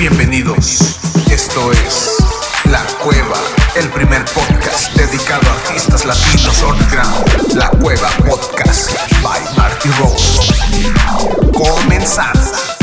Bienvenidos. Esto es La Cueva, el primer podcast dedicado a artistas latinos underground. La Cueva Podcast by Marty Rose. Comenzamos.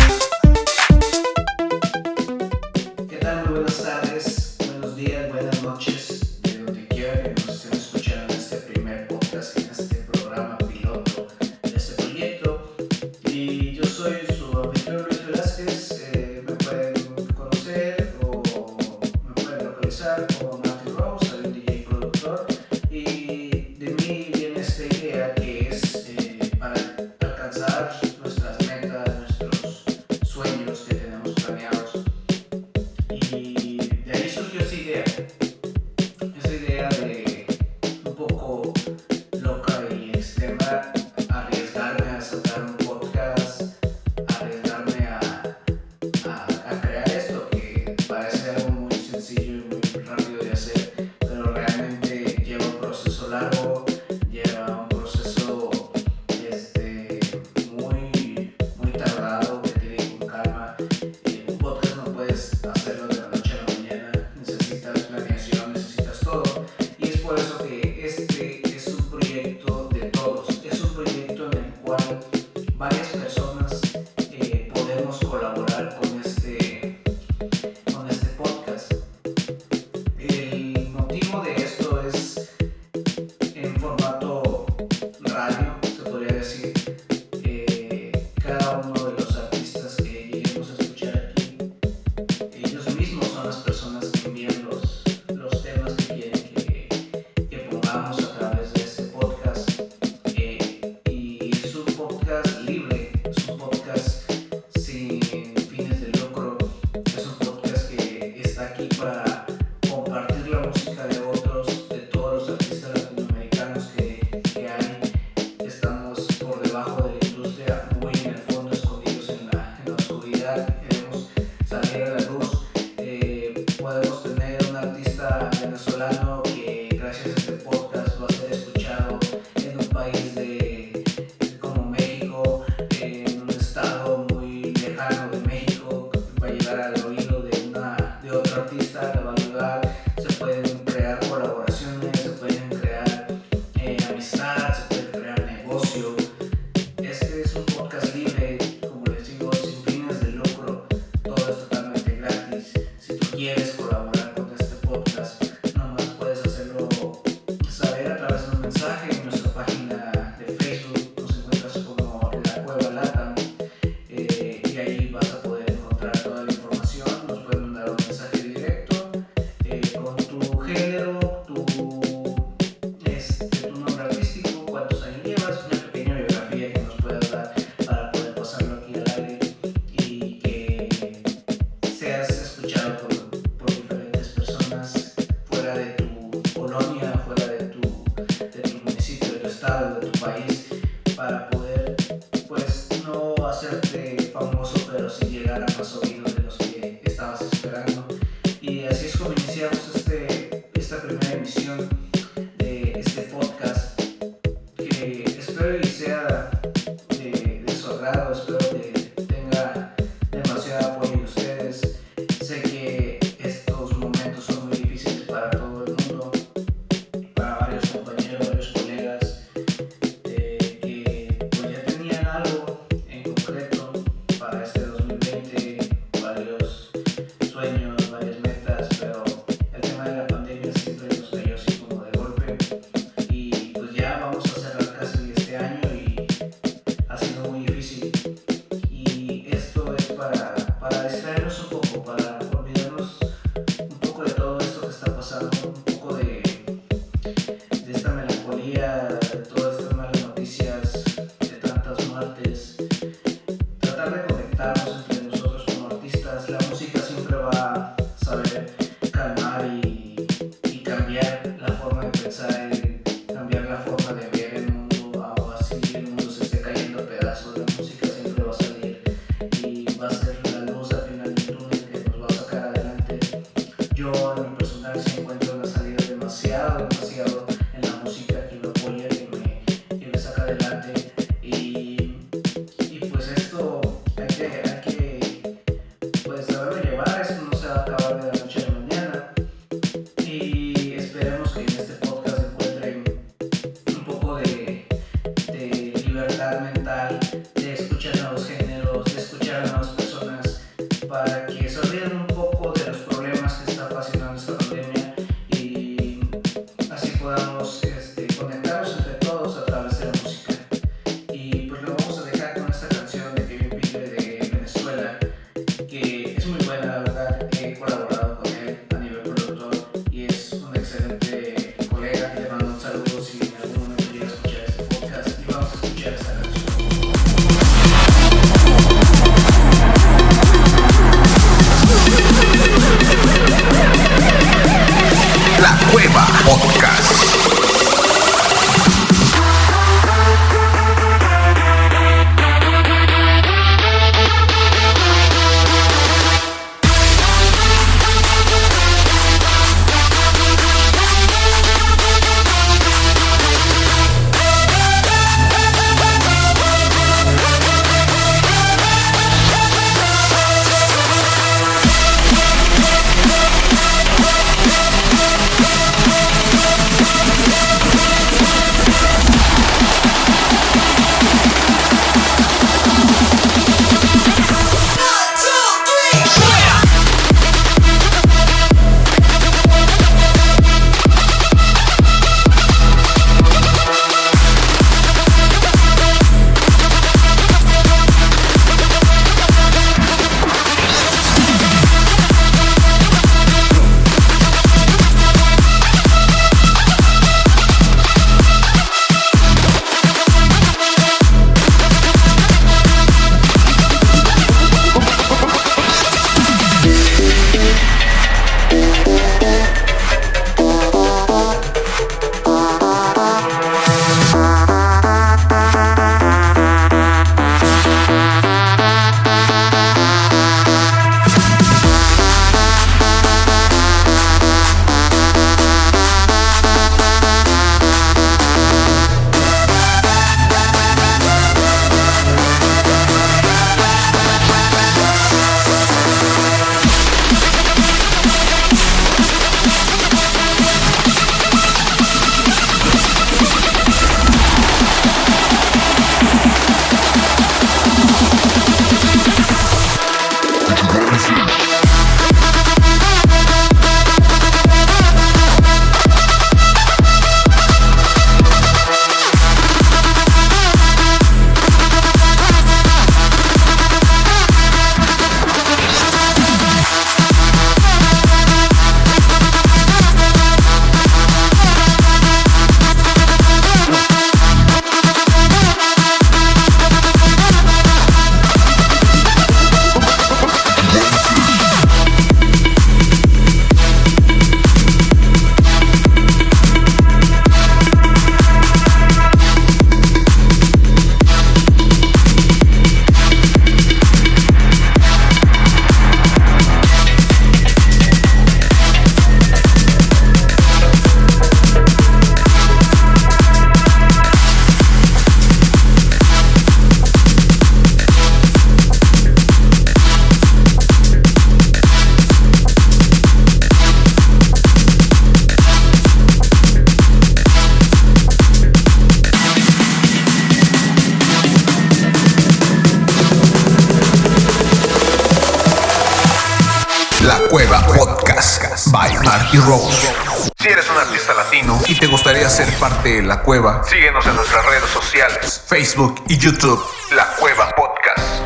La Cueva. Síguenos en nuestras redes sociales, Facebook y YouTube. La Cueva Podcast.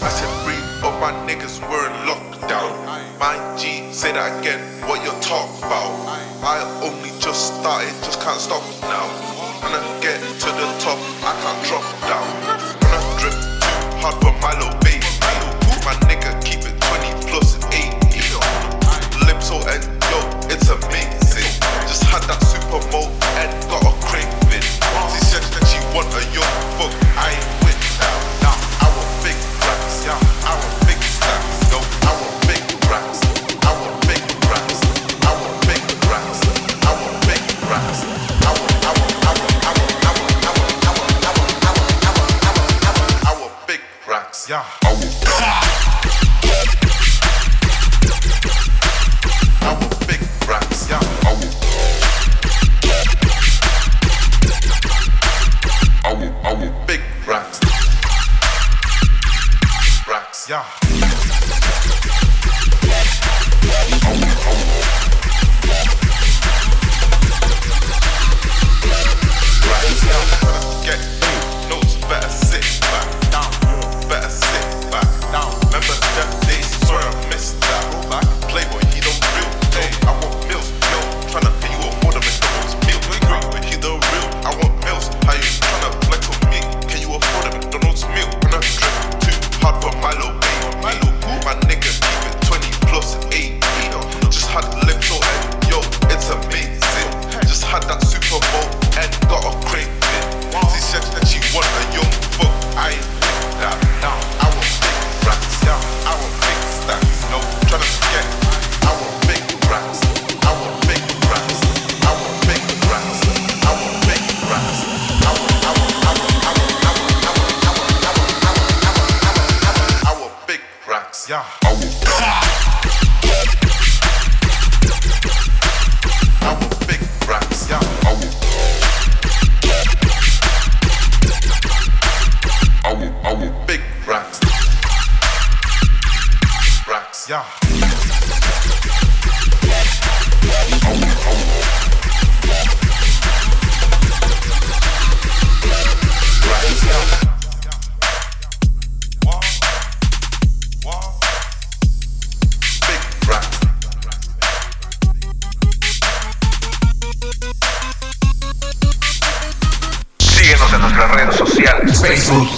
I said of my niggas were in lockdown. My G said again what you talk about. I only just started, just can't stop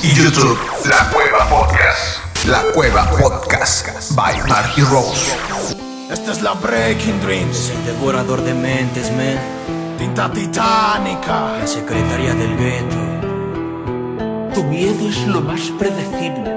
y YouTube. La Cueva Podcast. La Cueva Podcast by Marky Rose. Esta es la Breaking Dreams, El devorador de mentes, man. tinta titánica. La secretaria del gueto. Tu miedo es lo más predecible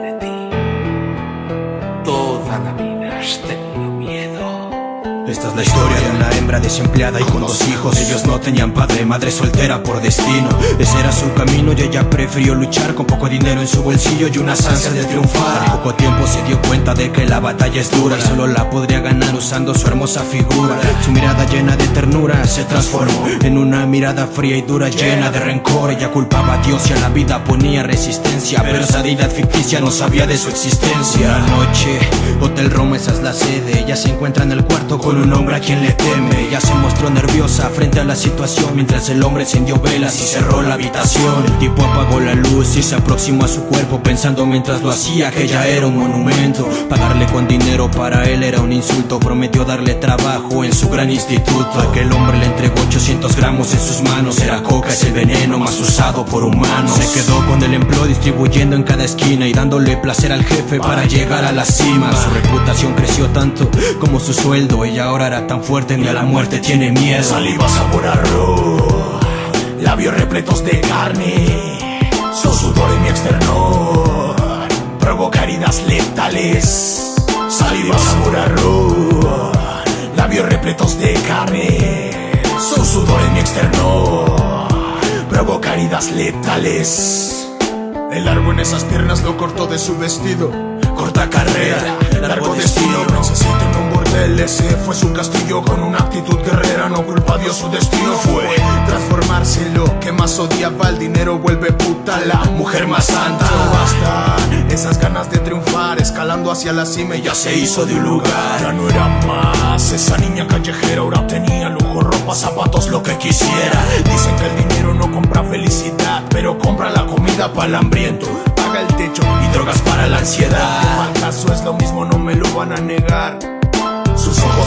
La historia de una hembra desempleada y con dos hijos. Ellos no tenían padre, madre soltera por destino. Ese era su camino y ella prefirió luchar con poco dinero en su bolsillo y unas ansias de triunfar. Al poco tiempo se dio cuenta de que la batalla es dura y solo la podría ganar usando su hermosa figura. Su mirada llena de ternura se transformó en una mirada fría y dura llena de rencor. Ella culpaba a Dios y a la vida ponía resistencia, pero esa deidad ficticia no sabía de su existencia. Noche, Hotel Roma, esa es la sede. Ella se encuentra en el cuarto con un hombre a quien le teme. Ella se mostró nerviosa frente a la situación mientras el hombre encendió velas y cerró la habitación. El tipo apagó la luz y se aproximó a su cuerpo pensando mientras lo hacía que ella era un monumento. Pagarle con dinero para él era un insulto. Prometió darle trabajo en su gran instituto. Aquel hombre le entregó 800 gramos en sus manos. Era coca, es el veneno más usado por humanos. Se quedó con el empleo distribuyendo en cada esquina y dándole placer al jefe para llegar a la cima. Su reputación creció tanto como su sueldo. Ella ahora era tan fuerte ni a la muerte tiene miedo. Saliva sabor a labios repletos de carne, su sudor en mi externor, provoca heridas letales. Saliva sabor a labios repletos de carne, su sudor en mi externor, provoca heridas letales. El largo en esas piernas lo cortó de su vestido. Corta carrera, largo destino. En un fue su castillo. Con una actitud guerrera, no culpa a Dios, su destino fue transformarse lo que más odiaba. El dinero vuelve puta la mujer más santa. No basta esas ganas de triunfar, escalando hacia la cima. Ya se hizo de un lugar. Ya no era más esa niña callejera, ahora tenía lujo, ropa, zapatos, lo que quisiera. Dicen que el dinero no compra felicidad, pero compra la comida para el hambriento. Paga el techo y drogas para la ansiedad. Caso es lo mismo, no me lo van a negar.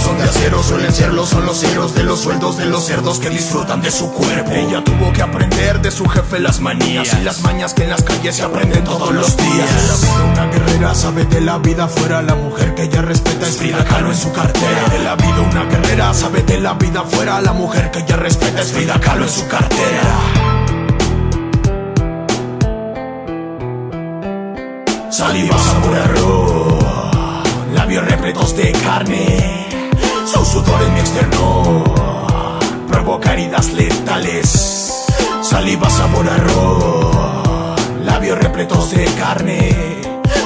Son de acero, suelen serlo, son los ceros de los sueldos de los cerdos que disfrutan de su cuerpo. Ella tuvo que aprender de su jefe las manías y las mañas que en las calles se aprenden todos los días. La vida una guerrera sabe de la vida fuera, la mujer que ella respeta es Frida Kahlo en su cartera. De la vida una guerrera sabe de la vida fuera, la mujer que ella respeta es Frida Kahlo en su cartera. Saliva sabor a arroz, labios repletos de carne, su sudor en mi externo, provoca heridas letales. Saliva sabor a labios repletos de carne,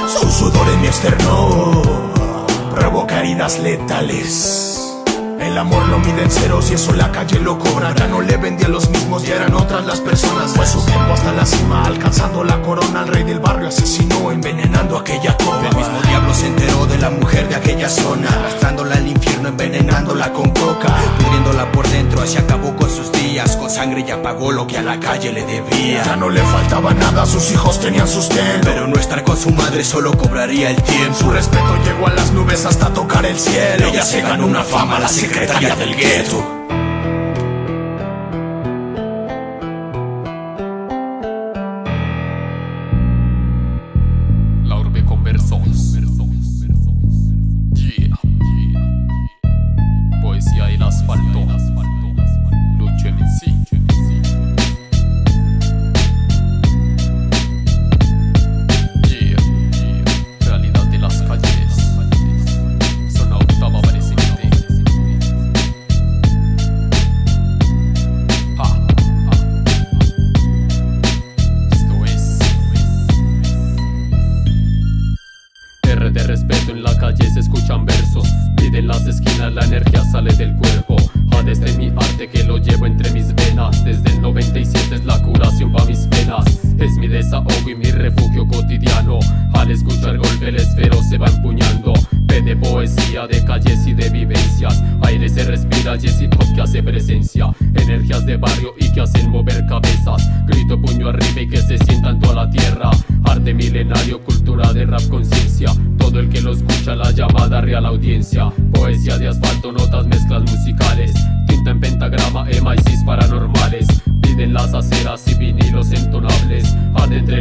su sudor en mi externo, provoca heridas letales. El amor lo mide en ceros y eso la calle lo cobra. Ya no le vendía a los mismos, ya eran otras las personas. Fue su tiempo hasta la cima, alcanzando la corona. El rey del barrio asesinó, envenenando aquella cova. El mismo diablo se enteró de la mujer de aquella zona, arrastrándola al infierno, envenenándola con coca, pudriéndola por dentro, así acabó con sus días, con sangre y apagó lo que a la calle le debía. Ya no le faltaba nada, sus hijos tenían sustento. Pero no estar con su madre solo cobraría el tiempo. Su respeto llegó a las nubes hasta tocar el cielo. Ella se ganó una fama, la secretaria del gueto.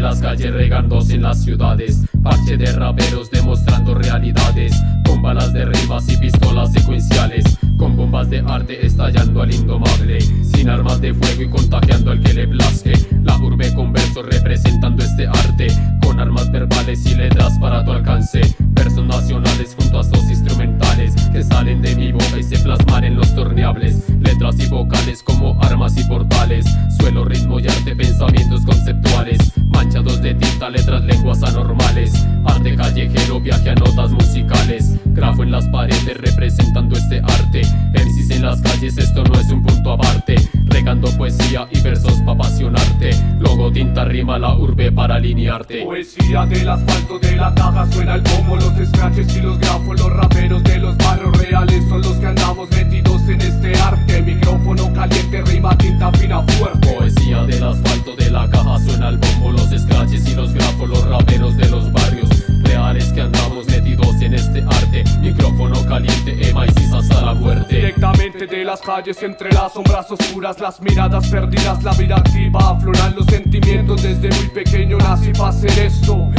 Las calles regándose en las ciudades. Parche de raperos demostrando realidades. Con balas de rimas y pistolas secuenciales. Con bombas de arte estallando al indomable. Sin armas de fuego y contagiando al que le plazque. La urbe con versos representando este arte. Con armas verbales y letras para tu alcance. Versos nacionales junto a estos instrumentales que salen de mi boca y se plasman en los torneables. Letras y vocales como armas y portales. Suelo, ritmo y arte, pensamientos conceptuales. Manchados de tinta, letras, lenguas anormales. Arte callejero, viaje a notas musicales. Grafo en las paredes representando este arte. MCs en las calles, esto no es un punto aparte. Regando poesía y versos para apasionarte. Logo, tinta, rima, la urbe para alinearte. Poesía del asfalto de la caja suena el bombo, los scratches y los grafos, los raperos de los barrios reales son los que andamos metidos en este arte. Micrófono caliente, rima, tinta fina, fuerte. Poesía del asfalto de la caja suena el bombo, los scratches y los grafos, los raperos de los barrios reales que andamos metidos en este arte. Micrófono caliente, MICs hasta la muerte. Directamente de las calles, entre las sombras oscuras, las miradas perdidas, la vida activa, afloran los sentimientos. Desde muy pequeño nací para hacer esto.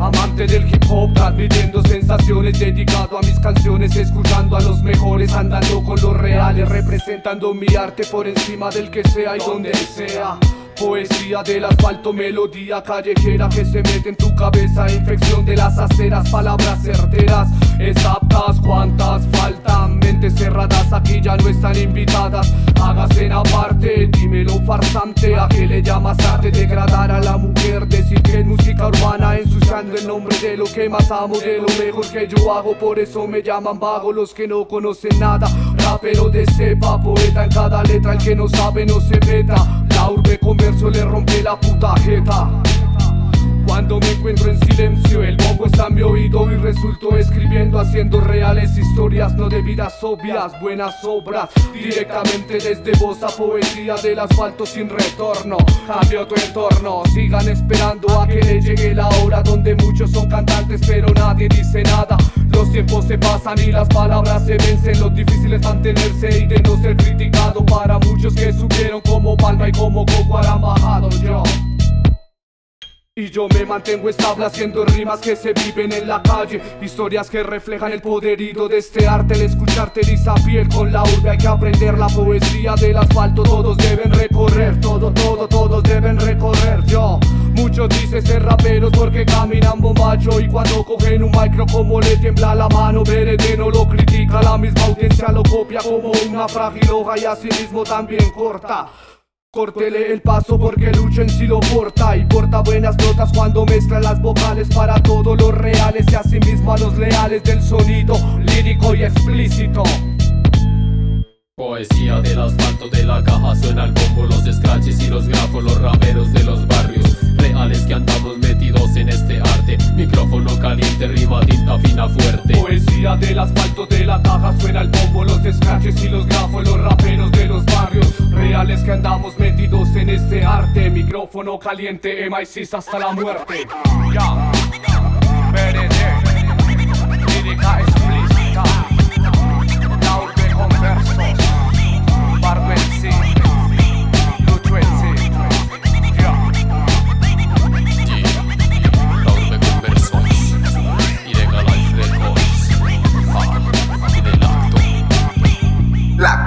Amante del hip hop, transmitiendo sensaciones, dedicado a mis canciones, escuchando a los mejores, andando con los reales, representando mi arte por encima del que sea y donde sea. Poesía del asfalto, melodía callejera que se mete en tu cabeza, infección de las aceras, palabras certeras, exactas, cuántas faltan, mentes cerradas aquí ya no están invitadas, hágase en aparte, dímelo farsante, a qué le llamas arte, degradar a la mujer, decir que es música urbana, ensuciando el nombre de lo que más amo, de lo mejor que yo hago, por eso me llaman vago los que no conocen nada, rapero de cepa, poeta en cada letra, el que no sabe no se meta, la urbe con verso le rompe la puta jeta. Cuando me encuentro en silencio, el bombo está en mi oído y resulto escribiendo, haciendo reales historias, no de vidas obvias, buenas obras, directamente desde voz a poesía del asfalto sin retorno. Cambio tu entorno, sigan esperando a que le llegue la hora donde muchos son cantantes, pero nadie dice nada. Los tiempos se pasan y las palabras se vencen, lo difícil es mantenerse y de no ser criticado para muchos que subieron como palma y como coco han bajado yo. Y yo me mantengo estable haciendo rimas que se viven en la calle. Historias que reflejan el poderío de este arte. El escucharte eriza con la urbe. Hay que aprender La poesía del asfalto. Todos deben recorrer Todo, todo, todos deben recorrer. Yo Muchos dicen ser raperos porque caminan bombacho. Y cuando cogen un micro como le tiembla la mano Verede no lo critica, la misma audiencia lo copia Como una frágil hoja y así mismo también corta Córtele el paso porque luchen si lo porta Y porta buenas notas cuando mezcla las vocales Para todos los reales y asimismo a los leales Del sonido lírico y explícito. Poesía del asfalto de la caja suena el bombo, los scratches y los grafos, los raperos de los barrios reales que andamos metidos en este arte. Micrófono caliente, rima, tinta fina, fuerte. Poesía del asfalto de la caja suena el bombo, los scratches y los grafos, los raperos de los barrios reales que andamos metidos en este arte. Micrófono caliente, MICs hasta la muerte. Ya, explícita, la urbe con versos,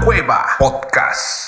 Cueva Podcast.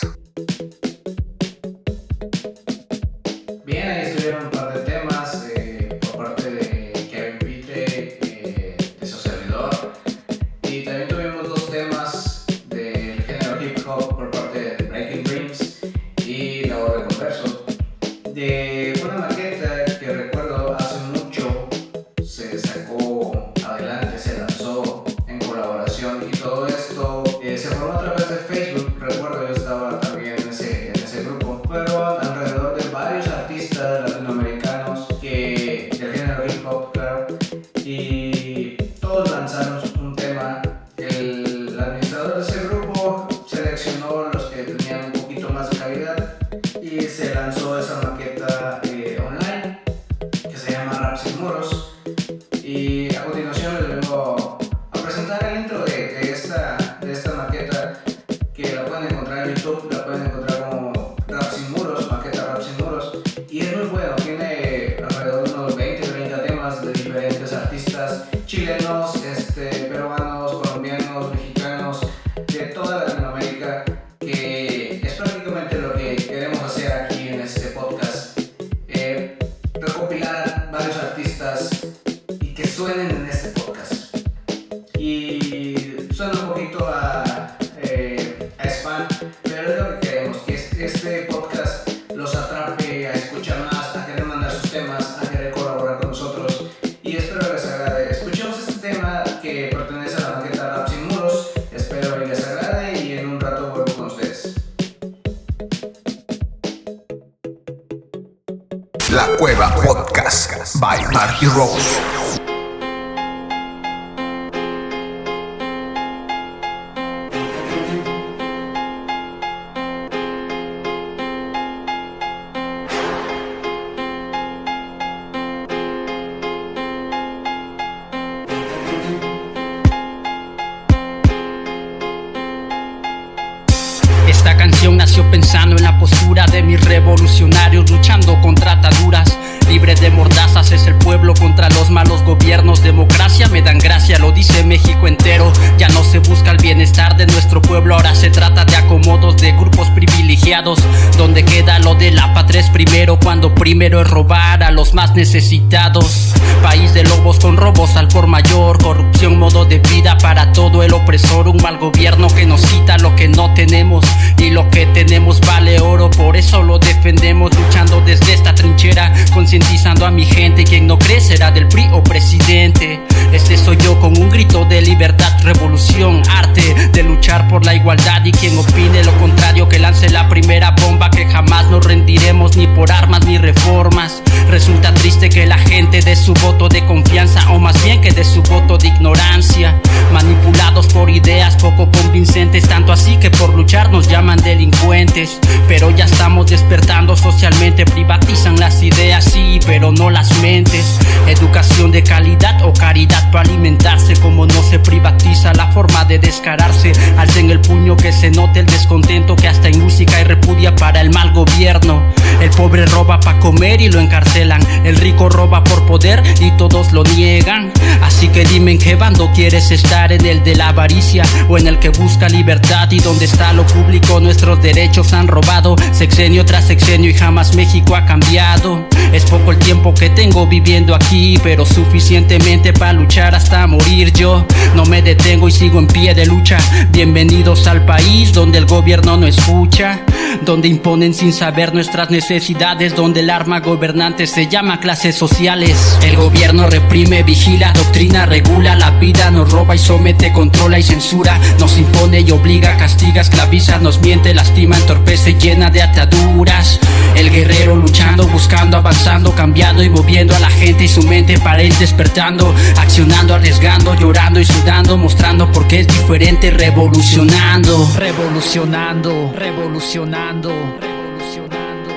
Necesitados. País de lobos con robos al por mayor, corrupción, modo de vida para todo el opresor. Un mal gobierno que nos quita lo que no tenemos y lo que tenemos vale oro. Por eso lo defendemos luchando desde esta trinchera, concientizando a mi gente. Quien no cree será del PRI o presidente. Este soy yo con un grito de libertad, revolución, arte de luchar por la igualdad. Y quien opine lo contrario, que lance la primera bomba, que jamás nos rendiremos ni por armas ni reformas. Resulta triste que la gente dé su voto de confianza, o más bien que dé su voto de ignorancia. Manipulados por ideas poco convincentes, tanto así que por luchar nos llaman delincuentes. Pero ya estamos despertando socialmente, privatizan las ideas, sí, pero no las mentes. Educación de calidad o caridad para alimentarse, como no se privatiza la forma de descararse. Alcen el puño que se note el descontento que hasta en música hay repudia para el mal gobierno. El pobre roba para comer y lo encarcelan. El rico roba por poder y todos lo niegan. Así que dime en qué bando quieres estar, en el de la avaricia o en el que busca libertad y donde está lo público. Nuestros derechos han robado sexenio tras sexenio y jamás México ha cambiado. Es poco el tiempo que tengo viviendo aquí, pero suficientemente para luchar hasta morir. Yo no me detengo y sigo en pie de lucha. Bienvenidos al país donde el gobierno no escucha, donde imponen sin saber nuestras necesidades, donde el arma gobernante se llama clases sociales. El gobierno reprime, vigila, doctrina, regula la vida, nos roba y somete, controla y censura, nos impone y obliga, castiga, esclaviza, nos miente, lastima, entorpece, llena de ataduras. El guerrero luchando, buscando, avanzando, cambiando y moviendo a la gente y su mente para ir despertando, accionando, arriesgando, llorando y sudando, mostrando por qué es diferente, revolucionando, revolucionando, revolucionando, revolucionando.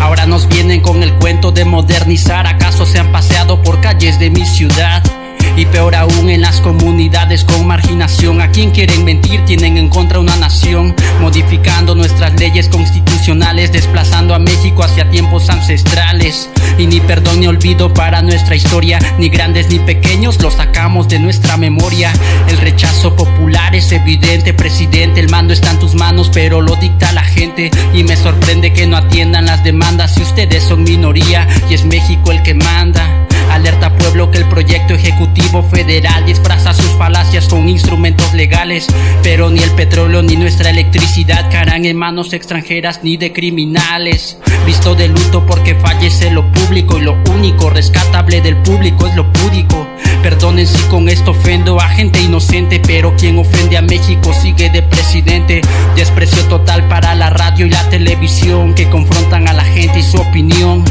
Ahora nos vienen con el cuento de modernizar, ¿acaso se han paseado por calles de mi ciudad? Y peor aún en las comunidades con marginación. A quien quieren mentir tienen en contra una nación, modificando nuestras leyes constitucionales, desplazando a México hacia tiempos ancestrales. Y ni perdón ni olvido para nuestra historia, ni grandes ni pequeños lo sacamos de nuestra memoria. El rechazo popular es evidente, presidente, el mando está en tus manos, pero lo dicta la gente. Y me sorprende que no atiendan las demandas si ustedes son minoría y es México el que manda. Alerta pueblo que el proyecto ejecutivo federal disfraza sus falacias con instrumentos legales, pero ni el petróleo ni nuestra electricidad caerán en manos extranjeras ni de criminales. Visto de luto porque fallece lo público y lo único rescatable del público es lo púdico. Perdonen si con esto ofendo a gente inocente, pero quien ofende a México sigue de presidente. Desprecio total para la radio y la televisión que confrontan a la gente y su opinión.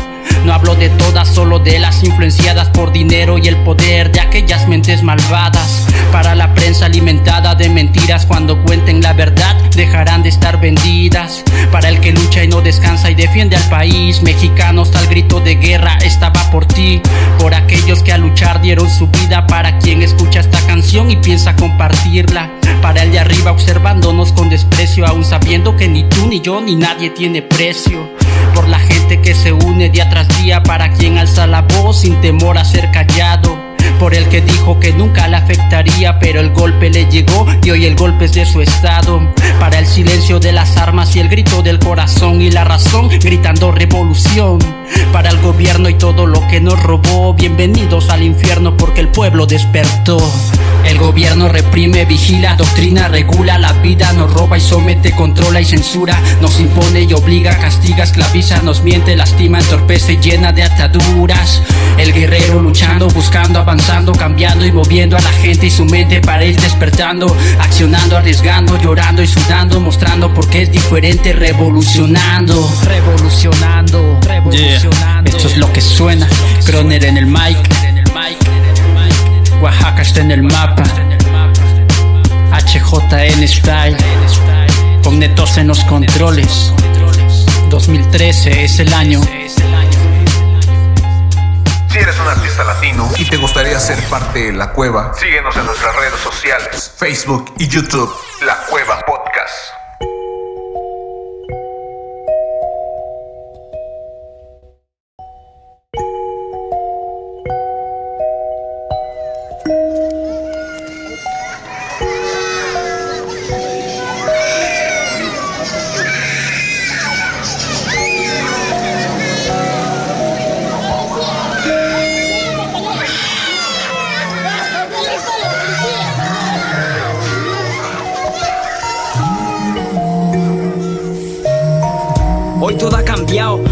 No hablo de todas, solo de las influenciadas por dinero y el poder de aquellas mentes malvadas. Para la prensa alimentada de mentiras, cuando cuenten la verdad, dejarán de estar vendidas. Para el que lucha y no descansa y defiende al país, mexicanos al grito de guerra, estaba por ti. Por aquellos que a luchar dieron su vida, para quien escucha esta canción y piensa compartirla. Para el de arriba observándonos con desprecio, aún sabiendo que ni tú, ni yo, ni nadie tiene precio. Por la gente que se une día tras día, para quien alza la voz sin temor a ser callado. Por el que dijo que nunca le afectaría, pero el golpe le llegó y hoy el golpe es de su estado. Para el silencio de las armas y el grito del corazón y la razón gritando revolución. Para el gobierno y todo lo que nos robó, bienvenidos al infierno porque el pueblo despertó. El gobierno reprime, vigila, doctrina, regula la vida, nos roba y somete, controla y censura, nos impone y obliga, castiga, esclaviza, nos miente, lastima, entorpece, llena de ataduras. El guerrero luchando, buscando, avanzando, cambiando y moviendo a la gente y su mente para ir despertando, accionando, arriesgando, llorando y sudando, mostrando por qué es diferente, revolucionando, revolucionando, revolucionando. Esto es lo que suena, Croner en el mic. Oaxaca está en el mapa. HJN Style. Con netos en los controles. 2013 es el año. Si eres un artista latino y te gustaría ser parte de La Cueva, síguenos en nuestras redes sociales, Facebook y YouTube, La Cueva Podcast.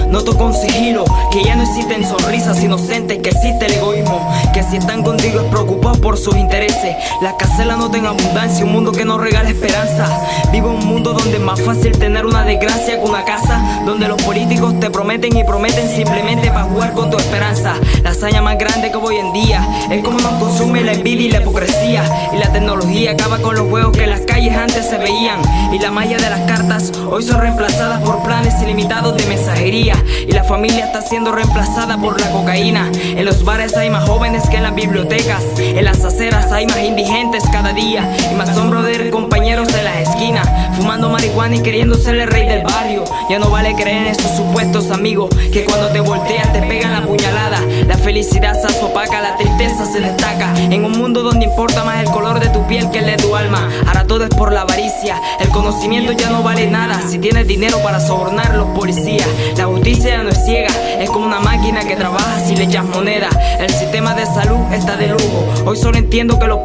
Noto con sigilo Que ya no existen sonrisas inocentes Que existe el egoísmo Que si están contigo es preocupado por sus intereses La casela no tenga abundancia Un mundo que no regala esperanza. Vivo un mundo donde es más fácil tener una desgracia Que una casa. Donde los políticos te prometen y prometen Simplemente para jugar con tu esperanza. La hazaña más grande que hoy en día Es como nos consume la envidia y la hipocresía. Y la tecnología acaba con los juegos que en las calles antes se veían. Y la magia de las cartas Hoy son reemplazadas por planes ilimitados de mensajería. Y la familia está siendo reemplazada por la cocaína. En los bares hay más jóvenes que en las bibliotecas, en las aceras hay más indigentes cada día y más sombra de compañeros en las esquinas, fumando marihuana y queriendo ser el rey del barrio. Ya no vale creer en esos supuestos amigos que cuando te volteas te pegan la puñalada. La felicidad se opaca, la tristeza se destaca en un mundo donde importa más el color de tu piel que el de tu alma. Ahora todo es por la avaricia, el conocimiento ya no vale nada si tienes dinero para sobornarlo policía. La justicia no es ciega, es como una máquina que trabaja si le echas moneda. El sistema de salud está de lujo. Hoy solo entiendo que los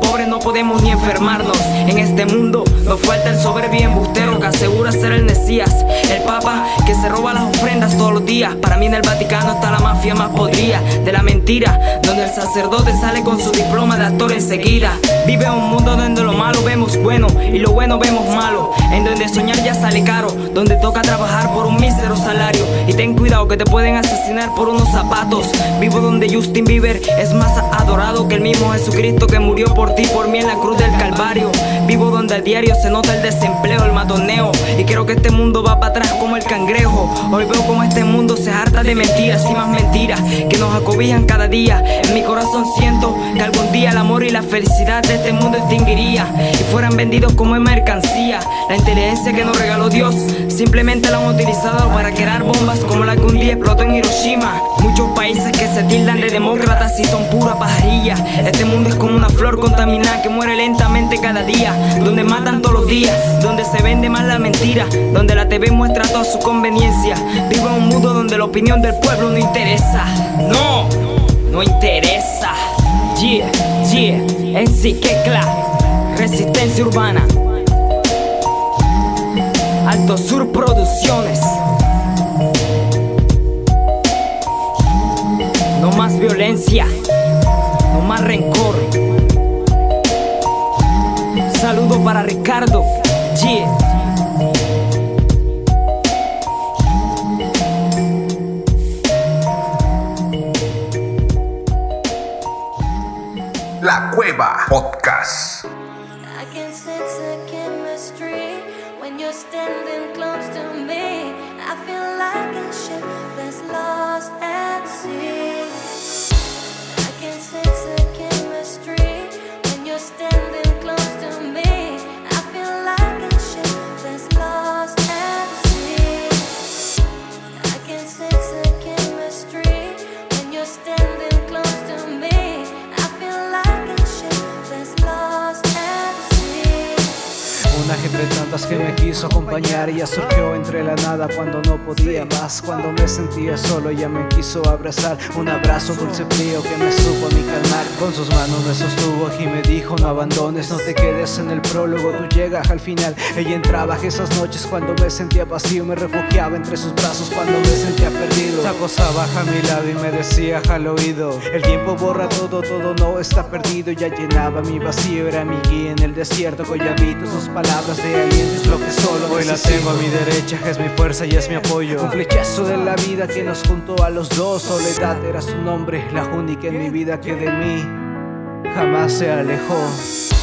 podemos ni enfermarnos. En este mundo nos falta el soberbio embustero que asegura ser el Mesías. El Papa que se roba las ofrendas todos los días. Para mí en el Vaticano está la mafia más podrida de la mentira, donde el sacerdote sale con su diploma de actor enseguida. Vive un mundo donde lo malo vemos bueno y lo bueno vemos malo. En donde soñar ya sale caro, donde toca trabajar por un mísero salario. Y ten cuidado que te pueden asesinar por unos zapatos. Vivo donde Justin Bieber es más adorado que el mismo Jesucristo que murió por ti, por mí en la cruz del Calvario. Vivo donde a diario se nota el desempleo, el matoneo. Y creo que este mundo va para atrás como el cangrejo. Hoy veo como este mundo se harta de mentiras y más mentiras que nos acobijan cada día. En mi corazón siento que algún día el amor y la felicidad de este mundo extinguiría y fueran vendidos como mercancía. La inteligencia que nos regaló Dios simplemente la han utilizado para crear bombas como la que un día explotó en Hiroshima. Muchos países que se tildan de demócratas y son pura pajarilla. Este mundo es como una flor contaminada que muere lentamente cada día. Donde matan todos los días, donde se vende más la mentira, donde la TV muestra toda su conveniencia. Vivo en un mundo donde la opinión del pueblo no interesa. No, no interesa. Yeah, yeah, en sí que. Resistencia urbana. Alto Sur Producciones. Violencia, no más rencor. Saludo para Ricardo. La Cueva Podcast. Tantas que me quiso acompañar. Ella surgió entre la nada cuando no podía más. Cuando me sentía solo, ella me quiso abrazar. Un abrazo dulce frío que me supo a mi calmar. Con sus manos me sostuvo y me dijo: No abandones, no te quedes en el prólogo. Tú llegas al final. Ella entraba esas noches cuando me sentía vacío. Me refugiaba entre sus brazos cuando me sentía perdido. Se acostaba a mi lado y me decía al oído: El tiempo borra todo, todo no está perdido. Ya llenaba mi vacío, era mi guía en el desierto. Hoy habito sus palabras de aliento, lo que solo Hoy la tengo a mi derecha, es mi fuerza y es mi apoyo. Un flechazo de la vida que nos juntó a los dos. Soledad era su nombre, la única en mi vida que de mí jamás se alejó.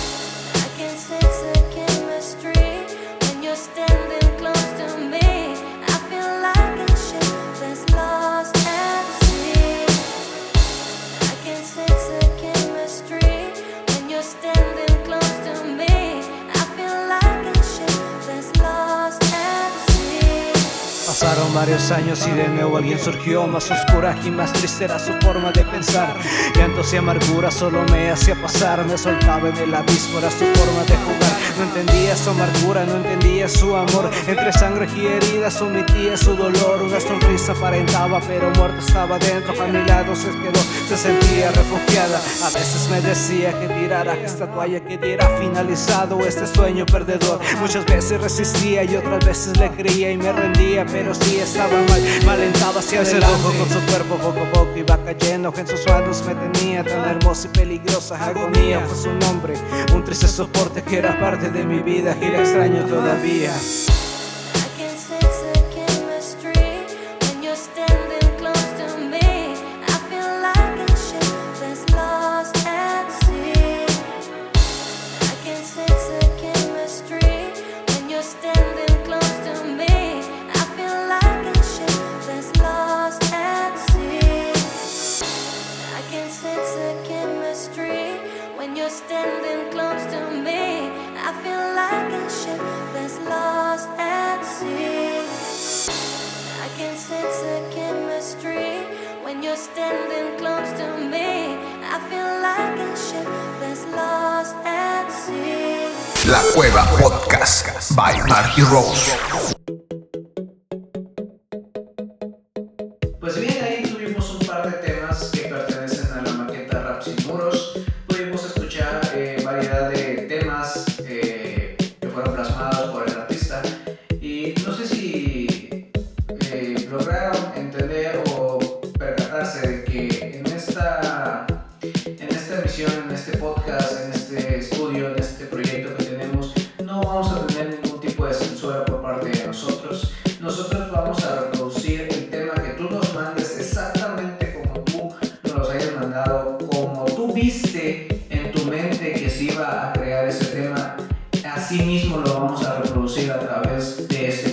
Pasaron varios años y de nuevo alguien surgió Más oscura y más triste era su forma de pensar. Llantos y amargura solo me hacía pasar Me soltaba en el abismo, era su forma de jugar. No entendía su amargura, no entendía su amor. Entre sangre y heridas omitía su dolor. Una sonrisa aparentaba pero muerto estaba dentro. A mi lado se quedó, se sentía refugiada. A veces me decía que tirara esta toalla Que diera finalizado este sueño perdedor. Muchas veces resistía y otras veces le creía y me rendía pero si estaba mal, malentado hacia Ese adelante. con su cuerpo poco a poco iba cayendo, en sus manos me tenía tan hermosa y peligrosa agonía. Fue su nombre, un triste soporte que era parte de mi vida y la extraño todavía. Cueva Podcast by Marky Rose. A través de este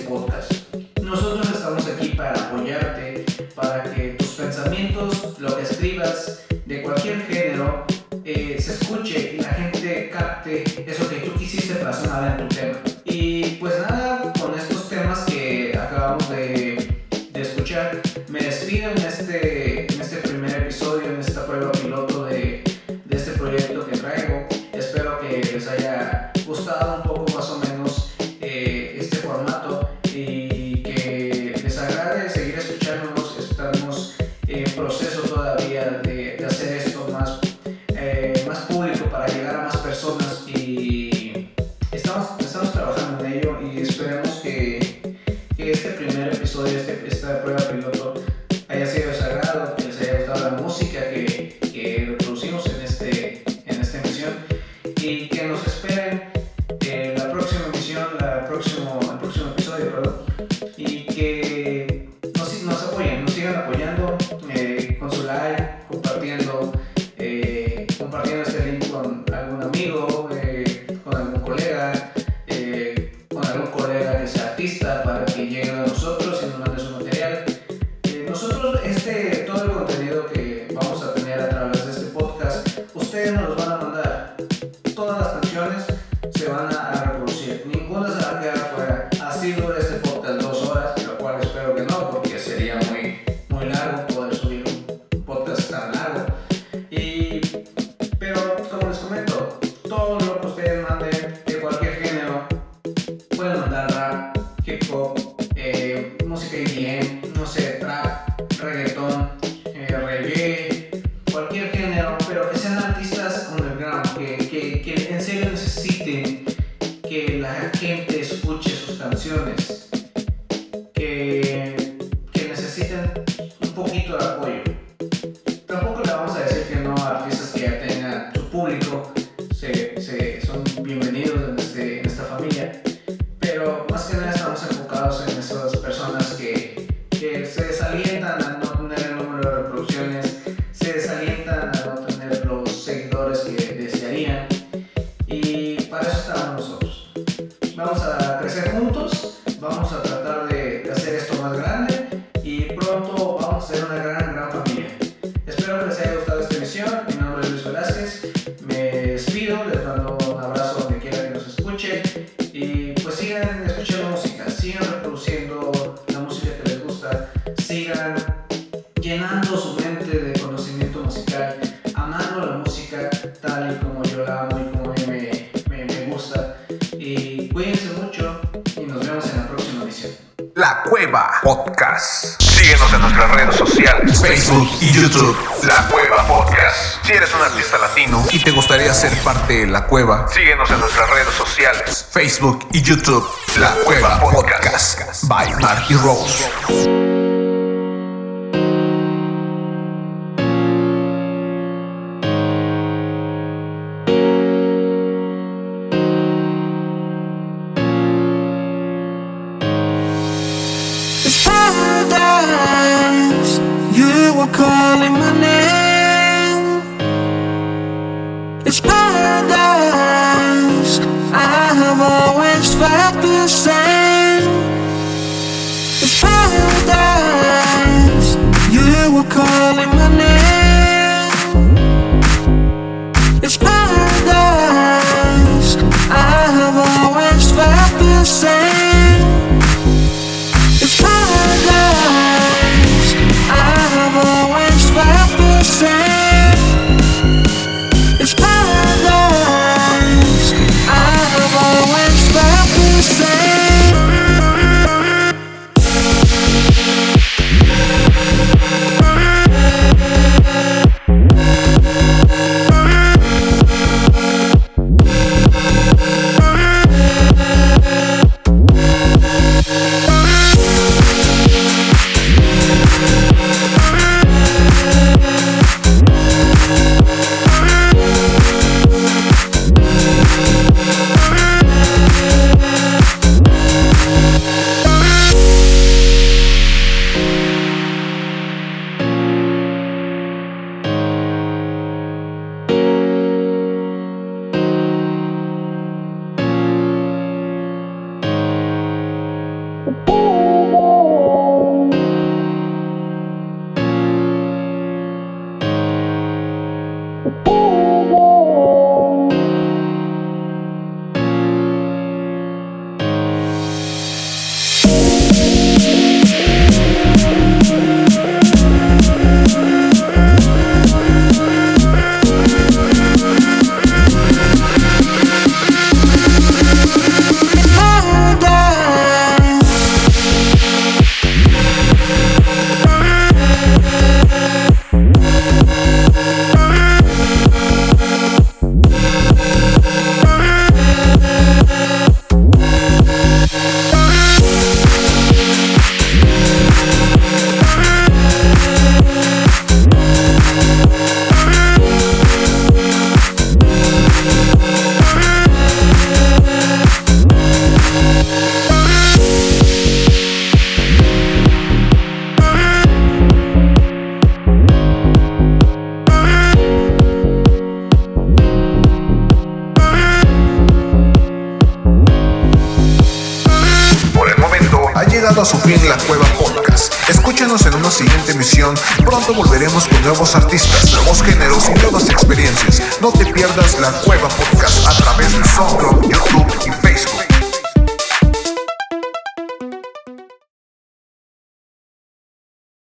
Mi nombre es Luis Velázquez. Me despido, les mando un abrazo donde quiera que nos escuchen y pues sigan escuchando música, sigan reproduciendo la música que les gusta, sigan llenando su mente de conocimiento musical, amando la música tal y como yo la amo y como a mí me, me, gusta. Y cuídense mucho y nos vemos en la próxima emisión. La Cueva Podcast. Síguenos en nuestras redes sociales, Facebook y YouTube. La Cueva. Si eres un artista latino y te gustaría ser parte de La Cueva, síguenos en nuestras redes sociales, Facebook y YouTube. La Cueva Podcast. By Marky Rose.